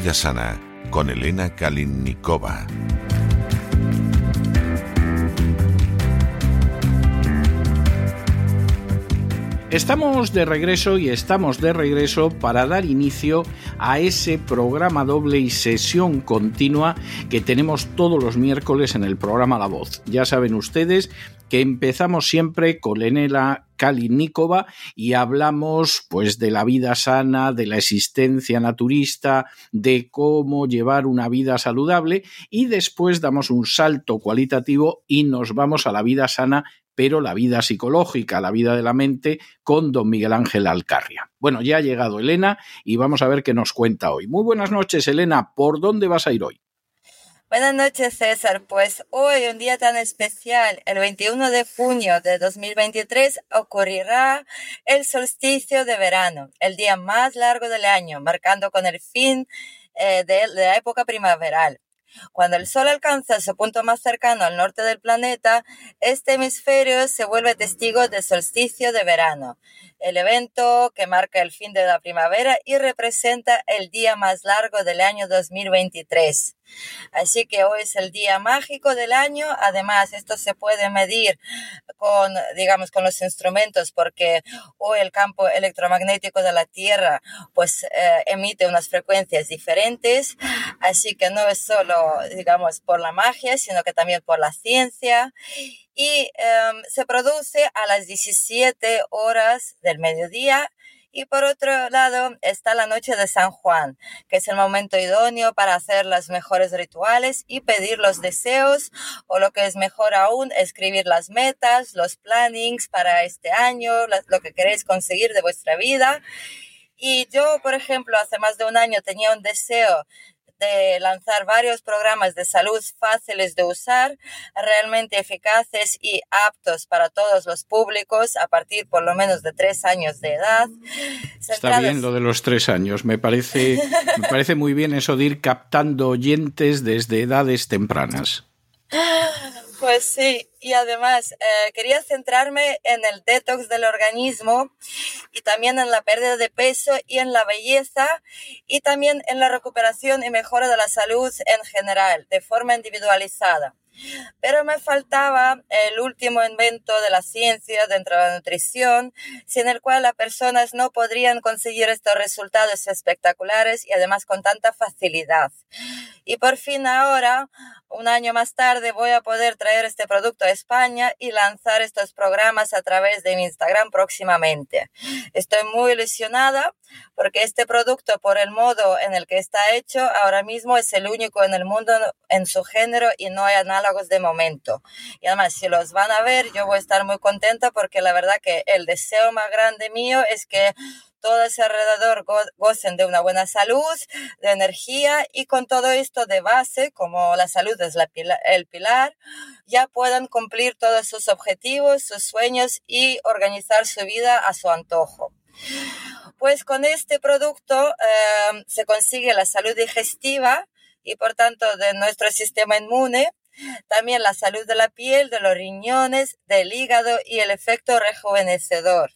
Sana con Elena Kalinnikova. Estamos de regreso y estamos de regreso para dar inicio a ese programa doble y sesión continua que tenemos todos los miércoles en el programa La Voz. Ya saben ustedes que empezamos siempre con Enela Kalinikova y hablamos pues de la vida sana, de la existencia naturista, de cómo llevar una vida saludable y después damos un salto cualitativo y nos vamos a la vida sana pero la vida psicológica, la vida de la mente, con don Miguel Ángel Alcarria. Bueno, ya ha llegado Elena y vamos a ver qué nos cuenta hoy. Muy buenas noches, Elena. ¿Por dónde vas a ir hoy? Buenas noches, César. Pues hoy, un día tan especial, el 21 de junio de 2023, ocurrirá el solsticio de verano, el día más largo del año, marcando con el fin eh, de la época primaveral. Cuando el Sol alcanza su punto más cercano al norte del planeta, este hemisferio se vuelve testigo del solsticio de verano, el evento que marca el fin de la primavera y representa el día más largo del año 2023. Así que hoy es el día mágico del año. Además, esto se puede medir con, digamos, con los instrumentos porque hoy el campo electromagnético de la Tierra pues eh, emite unas frecuencias diferentes. Así que no es solo, digamos, por la magia, sino que también por la ciencia y em, se produce a las 17 horas del mediodía y por otro lado está la noche de San Juan, que es el momento idóneo para hacer los mejores rituales y pedir los deseos o lo que es mejor aún, escribir las metas, los plannings para este año, lo que queréis conseguir de vuestra vida. Y yo, por ejemplo, hace más de un año tenía un deseo de lanzar varios programas de salud fáciles de usar, realmente eficaces y aptos para todos los públicos a partir por lo menos de tres años de edad. Está bien lo de los tres años. Me parece, me parece muy bien eso de ir captando oyentes desde edades tempranas. Pues sí, y además eh, quería centrarme en el detox del organismo y también en la pérdida de peso y en la belleza y también en la recuperación y mejora de la salud en general, de forma individualizada. Pero me faltaba el último invento de la ciencia dentro de la nutrición, sin el cual las personas no podrían conseguir estos resultados espectaculares y además con tanta facilidad. Y por fin ahora, un año más tarde, voy a poder traer este producto a España y lanzar estos programas a través de mi Instagram próximamente. Estoy muy ilusionada porque este producto, por el modo en el que está hecho, ahora mismo es el único en el mundo en su género y no hay análogos de momento. Y además, si los van a ver, yo voy a estar muy contenta porque la verdad que el deseo más grande mío es que todo ese alrededor gocen de una buena salud, de energía y con todo esto de base, como la salud es el pilar, ya puedan cumplir todos sus objetivos, sus sueños y organizar su vida a su antojo. Pues con este producto em, se consigue la salud digestiva y por tanto de nuestro sistema inmune, también la salud de la piel, de los riñones, del hígado y el efecto rejuvenecedor.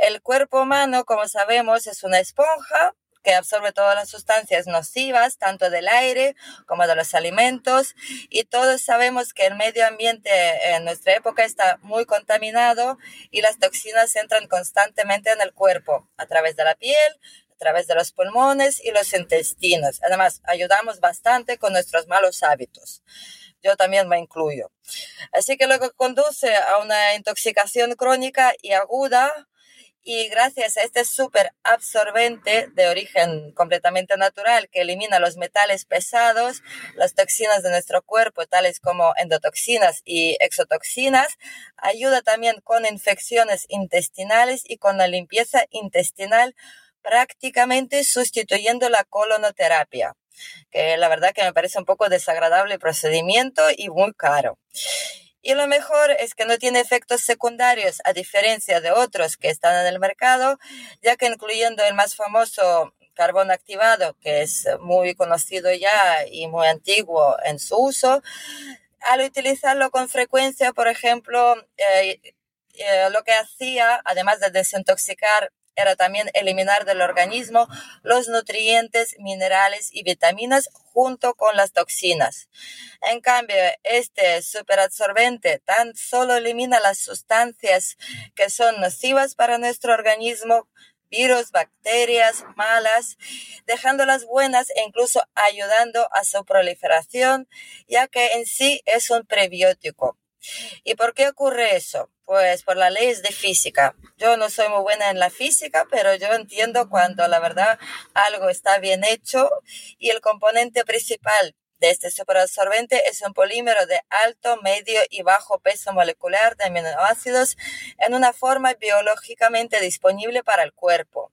El cuerpo humano, como sabemos, es una esponja que absorbe todas las sustancias nocivas, tanto del aire como de los alimentos, y todos sabemos que el medio ambiente en nuestra época está muy contaminado y las toxinas entran constantemente en el cuerpo, a través de la piel, a través de los pulmones y los intestinos. Además, ayudamos bastante con nuestros malos hábitos. Yo también me incluyo. Así que lo que conduce a una intoxicación crónica y aguda y gracias a este súper absorbente de origen completamente natural que elimina los metales pesados, las toxinas de nuestro cuerpo, tales como endotoxinas y exotoxinas, ayuda también con infecciones intestinales y con la limpieza intestinal prácticamente sustituyendo la colonoterapia, que la verdad que me parece un poco desagradable procedimiento y muy caro. Y lo mejor es que no tiene efectos secundarios, a diferencia de otros que están en el mercado, ya que incluyendo el más famoso carbón activado, que es muy conocido ya y muy antiguo en su uso, al utilizarlo con frecuencia, por ejemplo, eh, eh, lo que hacía, además de desintoxicar era también eliminar del organismo los nutrientes, minerales y vitaminas junto con las toxinas. En cambio, este superabsorbente tan solo elimina las sustancias que son nocivas para nuestro organismo, virus, bacterias malas, dejando las buenas e incluso ayudando a su proliferación, ya que en sí es un prebiótico. ¿Y por qué ocurre eso? Pues por las leyes de física. Yo no soy muy buena en la física, pero yo entiendo cuando la verdad algo está bien hecho y el componente principal de este superabsorbente es un polímero de alto, medio y bajo peso molecular de aminoácidos en una forma biológicamente disponible para el cuerpo.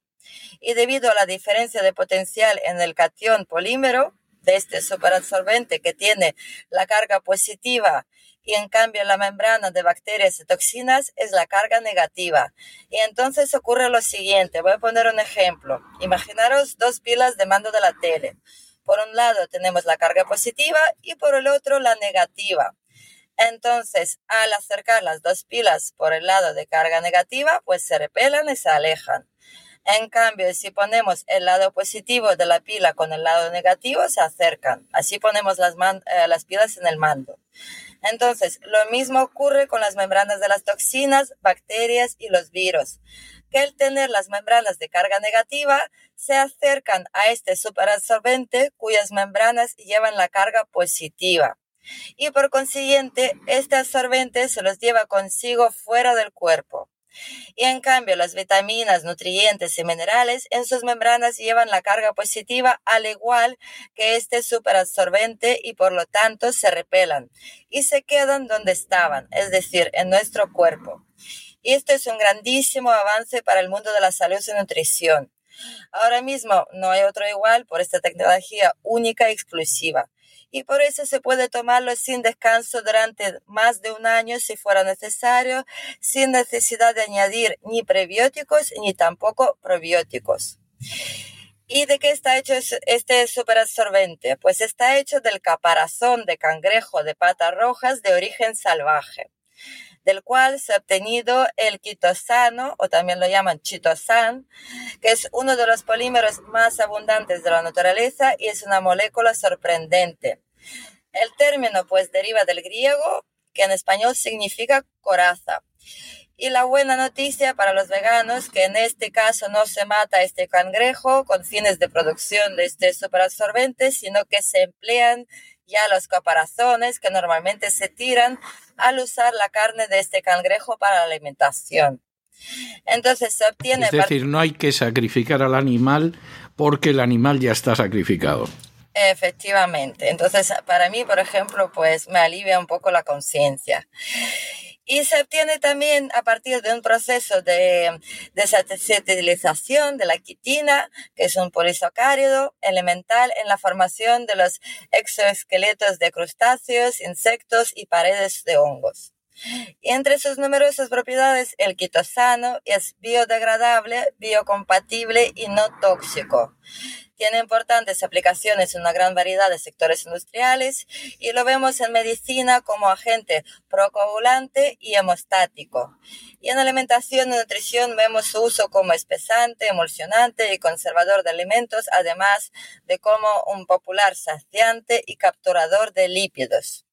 Y debido a la diferencia de potencial en el cation polímero de este superabsorbente que tiene la carga positiva y en cambio la membrana de bacterias y toxinas es la carga negativa. Y entonces ocurre lo siguiente, voy a poner un ejemplo. Imaginaros dos pilas de mando de la tele. Por un lado tenemos la carga positiva y por el otro la negativa. Entonces, al acercar las dos pilas por el lado de carga negativa, pues se repelan y se alejan. En cambio, si ponemos el lado positivo de la pila con el lado negativo, se acercan. Así ponemos las, eh, las pilas en el mando. Entonces, lo mismo ocurre con las membranas de las toxinas, bacterias y los virus, que al tener las membranas de carga negativa, se acercan a este superabsorbente cuyas membranas llevan la carga positiva. Y por consiguiente, este absorbente se los lleva consigo fuera del cuerpo. Y en cambio, las vitaminas, nutrientes y minerales en sus membranas llevan la carga positiva al igual que este superabsorbente y por lo tanto se repelan y se quedan donde estaban, es decir, en nuestro cuerpo. Y esto es un grandísimo avance para el mundo de la salud y nutrición Ahora mismo no hay otro igual por esta tecnología única y exclusiva. Y por eso se puede tomarlo sin descanso durante más de un año si fuera necesario, sin necesidad de añadir ni prebióticos ni tampoco probióticos. ¿Y de qué está hecho este superabsorbente? Pues está hecho del caparazón de cangrejo de patas rojas de origen salvaje, del cual se ha obtenido el quitosano, o también lo llaman chitosan, que es uno de los polímeros más abundantes de la naturaleza y es una molécula sorprendente. El término pues deriva del griego, que en español significa coraza y la buena noticia para los veganos, que en este caso no se mata este cangrejo con fines de producción de este superabsorbente, sino que se emplean ya los caparazones que normalmente se tiran al usar la carne de este cangrejo para la alimentación. Entonces se obtiene... Es decir, no hay que sacrificar al animal porque el animal ya está sacrificado. Efectivamente. Entonces, para mí, por ejemplo, pues me alivia un poco la conciencia y se obtiene también a partir de un proceso de desacetilización de la quitina, que es un polisacárido elemental en la formación de los exoesqueletos de crustáceos, insectos y paredes de hongos. Entre sus numerosas propiedades, el quitosano es biodegradable, biocompatible y no tóxico tiene importantes aplicaciones en una gran variedad de sectores industriales y lo vemos en medicina como agente procoagulante y hemostático. Y en alimentación y nutrición vemos su uso como espesante, emulsionante y conservador de alimentos, además de como un popular saciante y capturador de lípidos.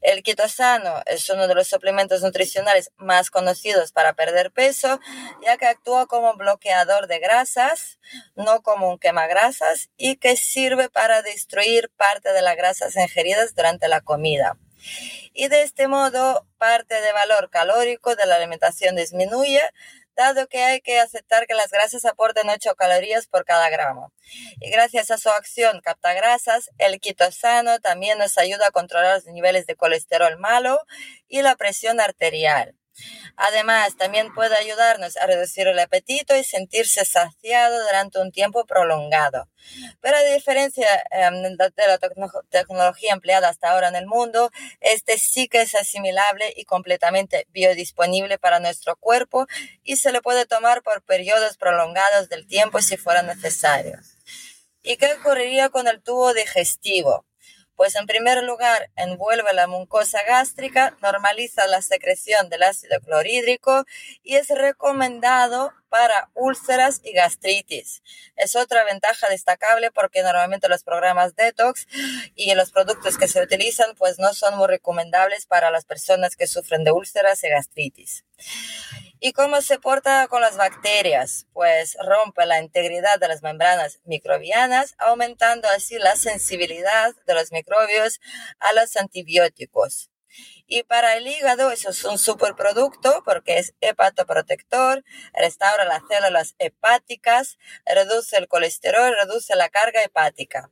El quitosano es uno de los suplementos nutricionales más conocidos para perder peso, ya que actúa como bloqueador de grasas, no como un quemagrasas, y que sirve para destruir parte de las grasas ingeridas durante la comida. Y de este modo, parte de valor calórico de la alimentación disminuye, dado que hay que aceptar que las grasas aportan 8 calorías por cada gramo. Y gracias a su acción capta grasas, el quitosano también nos ayuda a controlar los niveles de colesterol malo y la presión arterial. Además, también puede ayudarnos a reducir el apetito y sentirse saciado durante un tiempo prolongado. Pero a diferencia em, de la tecnología empleada hasta ahora en el mundo, este sí que es asimilable y completamente biodisponible para nuestro cuerpo y se le puede tomar por periodos prolongados del tiempo si fuera necesario. ¿Y qué ocurriría con el tubo digestivo? Pues en primer lugar envuelve la mucosa gástrica, normaliza la secreción del ácido clorhídrico y es recomendado para úlceras y gastritis. Es otra ventaja destacable porque normalmente los programas detox y los productos que se utilizan pues no son muy recomendables para las personas que sufren de úlceras y gastritis. ¿Y cómo se porta con las bacterias? Pues rompe la integridad de las membranas microbianas, aumentando así la sensibilidad de los microbios a los antibióticos. Y para el hígado eso es un superproducto porque es hepatoprotector, restaura las células hepáticas, reduce el colesterol, reduce la carga hepática.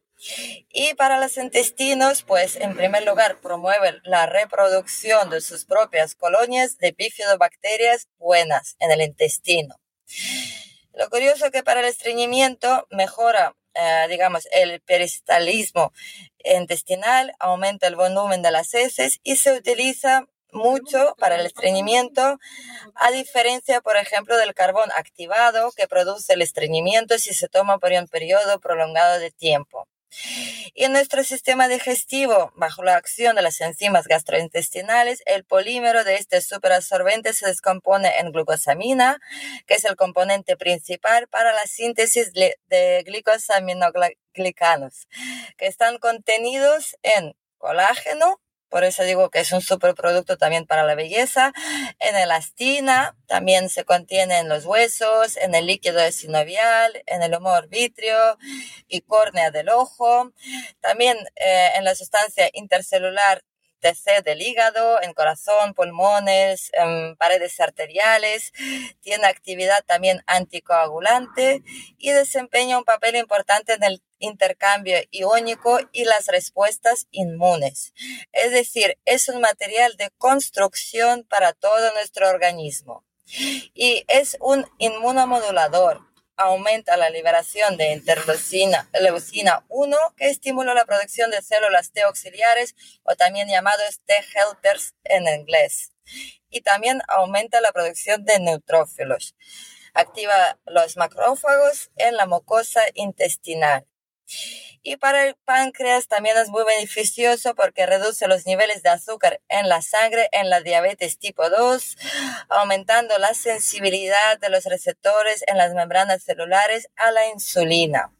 Y para los intestinos, pues en primer lugar promueve la reproducción de sus propias colonias de bifidobacterias buenas en el intestino. Lo curioso es que para el estreñimiento mejora, eh, digamos, el peristalismo intestinal, aumenta el volumen de las heces y se utiliza mucho para el estreñimiento, a diferencia, por ejemplo, del carbón activado que produce el estreñimiento si se toma por un periodo prolongado de tiempo. Y en nuestro sistema digestivo, bajo la acción de las enzimas gastrointestinales, el polímero de este superabsorbente se descompone en glucosamina, que es el componente principal para la síntesis de glicosaminoglicanos, que están contenidos en colágeno, por eso digo que es un superproducto también para la belleza. En elastina también se contiene en los huesos, en el líquido sinovial, en el humor vitrio y córnea del ojo. También eh, en la sustancia intercelular TC del hígado, en corazón, pulmones, paredes arteriales. Tiene actividad también anticoagulante y desempeña un papel importante en el intercambio iónico y las respuestas inmunes. Es decir, es un material de construcción para todo nuestro organismo. Y es un inmunomodulador, aumenta la liberación de interleucina leucina 1, que estimula la producción de células T auxiliares o también llamados T helpers en inglés. Y también aumenta la producción de neutrófilos. Activa los macrófagos en la mucosa intestinal. Y para el páncreas también es muy beneficioso porque reduce los niveles de azúcar en la sangre en la diabetes tipo 2, aumentando la sensibilidad de los receptores en las membranas celulares a la insulina.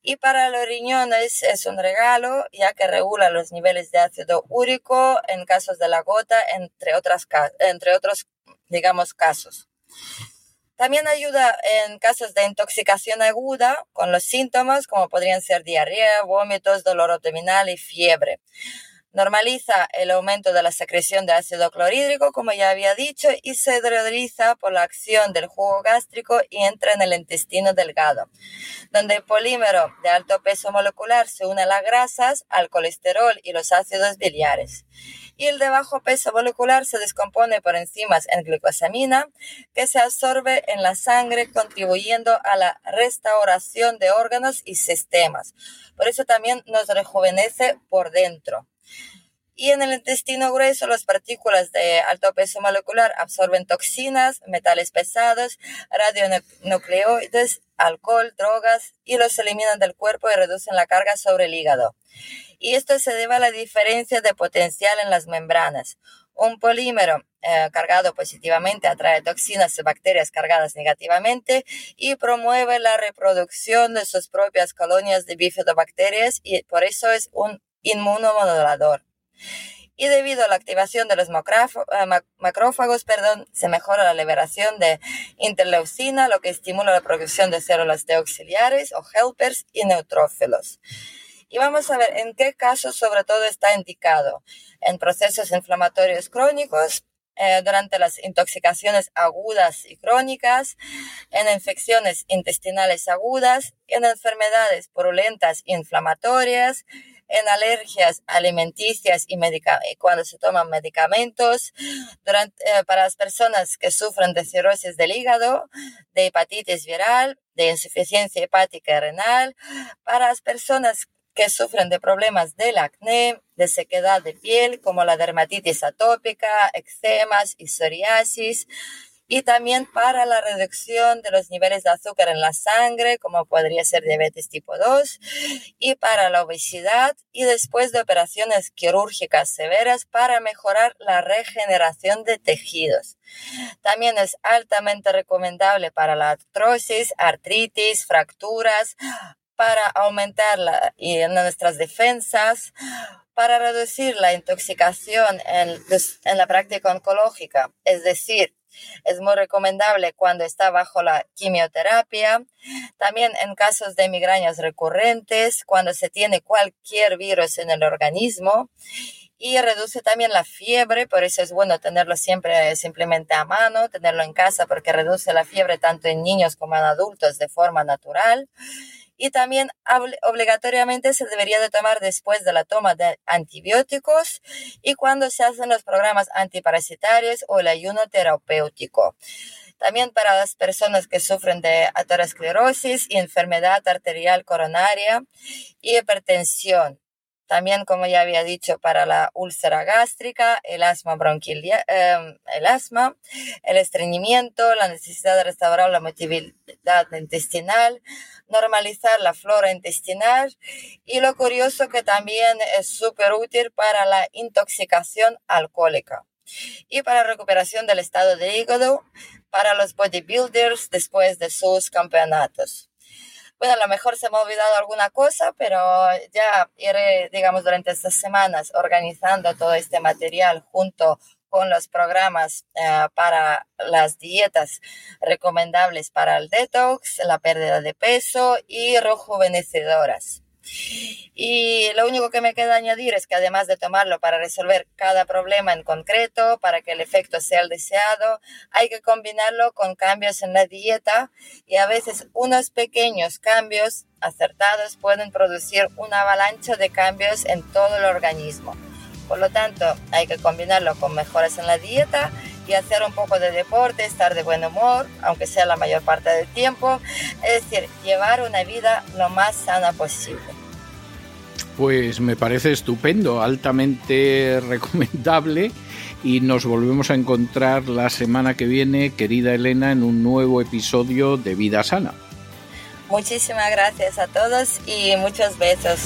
Y para los riñones es un regalo, ya que regula los niveles de ácido úrico en casos de la gota, entre, otros, casos. También ayuda en casos de intoxicación aguda con los síntomas como podrían ser diarrea, vómitos, dolor abdominal y fiebre. Normaliza el aumento de la secreción de ácido clorhídrico, como ya había dicho, y se realiza por la acción del jugo gástrico y entra en el intestino delgado, donde el polímero de alto peso molecular se une a las grasas, al colesterol y los ácidos biliares y el de bajo peso molecular se descompone por enzimas en glucosamina que se absorbe en la sangre contribuyendo a la restauración de órganos y sistemas. Por eso también nos rejuvenece por dentro. Y en el intestino grueso, las partículas de alto peso molecular absorben toxinas, metales pesados, radionucleoides, alcohol, drogas y los eliminan del cuerpo y reducen la carga sobre el hígado y esto se debe a la diferencia de potencial en las membranas. Un polímero eh, cargado positivamente atrae toxinas y bacterias cargadas negativamente y promueve la reproducción de sus propias colonias de bifidobacterias y por eso es un inmunomodulador. Y debido a la activación de los eh, macrófagos, perdón, se mejora la liberación de interleucina, lo que estimula la producción de células T auxiliares o helpers y neutrófilos. Y vamos a ver en qué casos sobre todo está indicado. En procesos inflamatorios crónicos, eh, durante las intoxicaciones agudas y crónicas, en infecciones intestinales agudas, en enfermedades purulentas inflamatorias, en alergias alimenticias y cuando se toman medicamentos, durante, eh, para las personas que sufren de cirrosis del hígado, de hepatitis viral, de insuficiencia hepática y renal, para las personas que sufren de problemas del acné, de sequedad de piel, como la dermatitis atópica, eczemas y psoriasis, y también para la reducción de los niveles de azúcar en la sangre, como podría ser diabetes tipo 2, y para la obesidad, y después de operaciones quirúrgicas severas para mejorar la regeneración de tejidos. También es altamente recomendable para la artrosis, artritis, fracturas, para aumentar la, y nuestras defensas, para reducir la intoxicación en, en la práctica oncológica. Es decir, es muy recomendable cuando está bajo la quimioterapia, también en casos de migrañas recurrentes, cuando se tiene cualquier virus en el organismo. Y reduce también la fiebre, por eso es bueno tenerlo siempre simplemente a mano, tenerlo en casa porque reduce la fiebre tanto en niños como en adultos de forma natural y también obligatoriamente se debería de tomar después de la toma de antibióticos y cuando se hacen los programas antiparasitarios o el ayuno terapéutico. También para las personas que sufren de aterosclerosis y enfermedad arterial coronaria y hipertensión. También, como ya había dicho, para la úlcera gástrica, el asma bronquial, em, el asma, el estreñimiento, la necesidad de restaurar la motilidad intestinal, normalizar la flora intestinal y lo curioso que también es súper útil para la intoxicación alcohólica y para recuperación del estado de hígado para los bodybuilders después de sus campeonatos bueno, a lo mejor se me ha olvidado alguna cosa, pero ya iré, digamos, durante estas semanas organizando todo este material junto con los programas eh, para las dietas recomendables para el detox, la pérdida de peso y rejuvenecedoras. Y lo único que me queda añadir es que además de tomarlo para resolver cada problema en concreto, para que el efecto sea el deseado, hay que combinarlo con cambios en la dieta y a veces unos pequeños cambios acertados pueden producir una avalancha de cambios en todo el organismo. Por lo tanto, hay que combinarlo con mejoras en la dieta y hacer un poco de deporte, estar de buen humor, aunque sea la mayor parte del tiempo, es decir, llevar una vida lo más sana posible. Pues me parece estupendo, altamente recomendable y nos volvemos a encontrar la semana que viene, querida Elena, en un nuevo episodio de Vida Sana. Muchísimas gracias a todos y muchos besos.